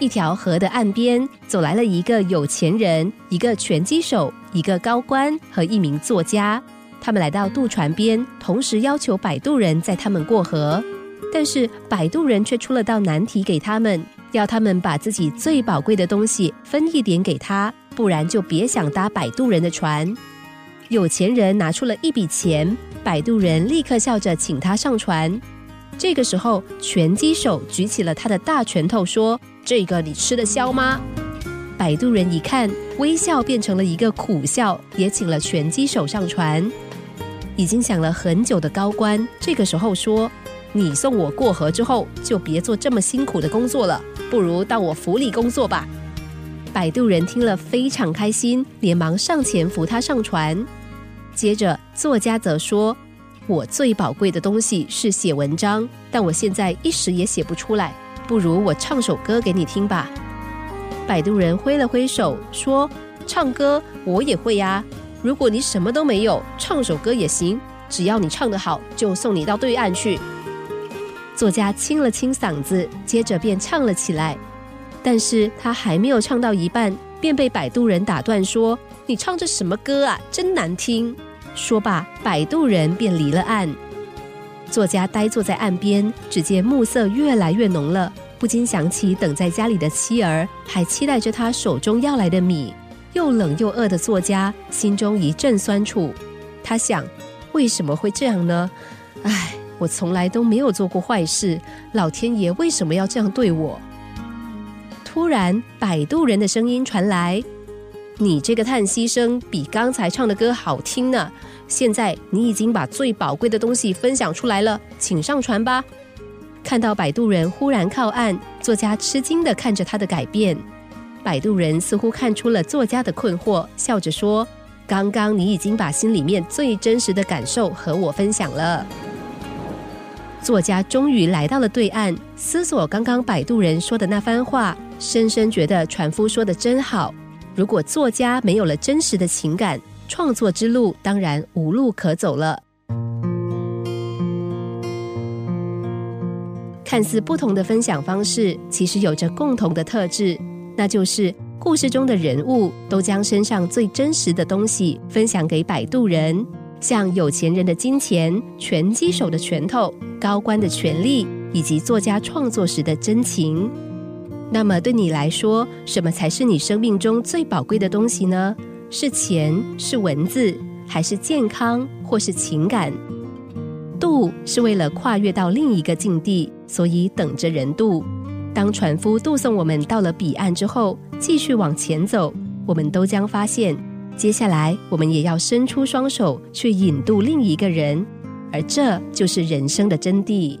一条河的岸边走来了一个有钱人、一个拳击手、一个高官和一名作家。他们来到渡船边，同时要求摆渡人载他们过河。但是摆渡人却出了道难题给他们，要他们把自己最宝贵的东西分一点给他，不然就别想搭摆渡人的船。有钱人拿出了一笔钱，摆渡人立刻笑着请他上船。这个时候，拳击手举起了他的大拳头，说：“这个你吃得消吗？”摆渡人一看，微笑变成了一个苦笑，也请了拳击手上船。已经想了很久的高官，这个时候说：“你送我过河之后，就别做这么辛苦的工作了，不如到我府里工作吧。”摆渡人听了非常开心，连忙上前扶他上船。接着，作家则说。我最宝贵的东西是写文章，但我现在一时也写不出来。不如我唱首歌给你听吧。摆渡人挥了挥手说：“唱歌我也会呀。如果你什么都没有，唱首歌也行。只要你唱得好，就送你到对岸去。”作家清了清嗓子，接着便唱了起来。但是他还没有唱到一半，便被摆渡人打断说：“你唱这什么歌啊？真难听。”说罢，摆渡人便离了岸。作家呆坐在岸边，只见暮色越来越浓了，不禁想起等在家里的妻儿，还期待着他手中要来的米。又冷又饿的作家心中一阵酸楚。他想：为什么会这样呢？唉，我从来都没有做过坏事，老天爷为什么要这样对我？突然，摆渡人的声音传来。你这个叹息声比刚才唱的歌好听呢。现在你已经把最宝贵的东西分享出来了，请上船吧。看到摆渡人忽然靠岸，作家吃惊的看着他的改变。摆渡人似乎看出了作家的困惑，笑着说：“刚刚你已经把心里面最真实的感受和我分享了。”作家终于来到了对岸，思索刚刚摆渡人说的那番话，深深觉得船夫说的真好。如果作家没有了真实的情感，创作之路当然无路可走了。看似不同的分享方式，其实有着共同的特质，那就是故事中的人物都将身上最真实的东西分享给摆渡人，像有钱人的金钱、拳击手的拳头、高官的权力，以及作家创作时的真情。那么对你来说，什么才是你生命中最宝贵的东西呢？是钱，是文字，还是健康，或是情感？渡是为了跨越到另一个境地，所以等着人渡。当船夫渡送我们到了彼岸之后，继续往前走，我们都将发现，接下来我们也要伸出双手去引渡另一个人，而这就是人生的真谛。